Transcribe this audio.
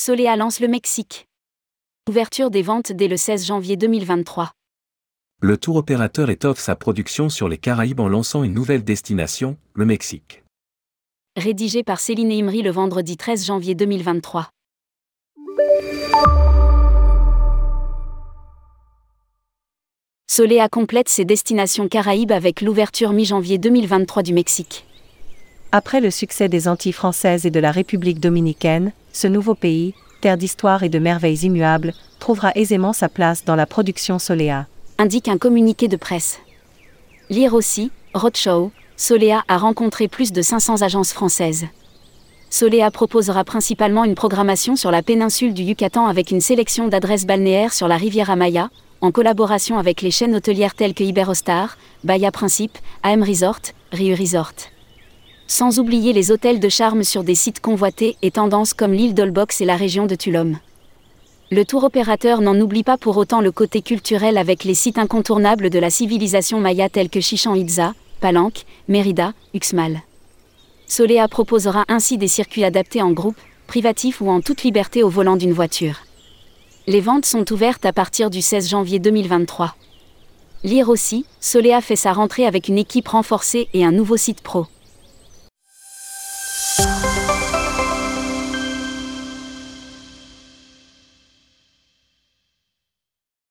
Solea lance le Mexique. Ouverture des ventes dès le 16 janvier 2023. Le tour opérateur étoffe sa production sur les Caraïbes en lançant une nouvelle destination, le Mexique. Rédigé par Céline Imri le vendredi 13 janvier 2023. Solea complète ses destinations Caraïbes avec l'ouverture mi-janvier 2023 du Mexique. Après le succès des Antilles françaises et de la République dominicaine, ce nouveau pays, terre d'histoire et de merveilles immuables, trouvera aisément sa place dans la production Solea. Indique un communiqué de presse. Lire aussi, Roadshow, Solea a rencontré plus de 500 agences françaises. Solea proposera principalement une programmation sur la péninsule du Yucatan avec une sélection d'adresses balnéaires sur la rivière Amaya, en collaboration avec les chaînes hôtelières telles que Iberostar, Bahia Principe, AM Resort, Riu Resort. Sans oublier les hôtels de charme sur des sites convoités et tendances comme l'île d'Olbox et la région de Tulum. Le tour opérateur n'en oublie pas pour autant le côté culturel avec les sites incontournables de la civilisation maya tels que Chichen Itza, Palenque, Mérida, Uxmal. Solea proposera ainsi des circuits adaptés en groupe, privatifs ou en toute liberté au volant d'une voiture. Les ventes sont ouvertes à partir du 16 janvier 2023. Lire aussi, Solea fait sa rentrée avec une équipe renforcée et un nouveau site pro.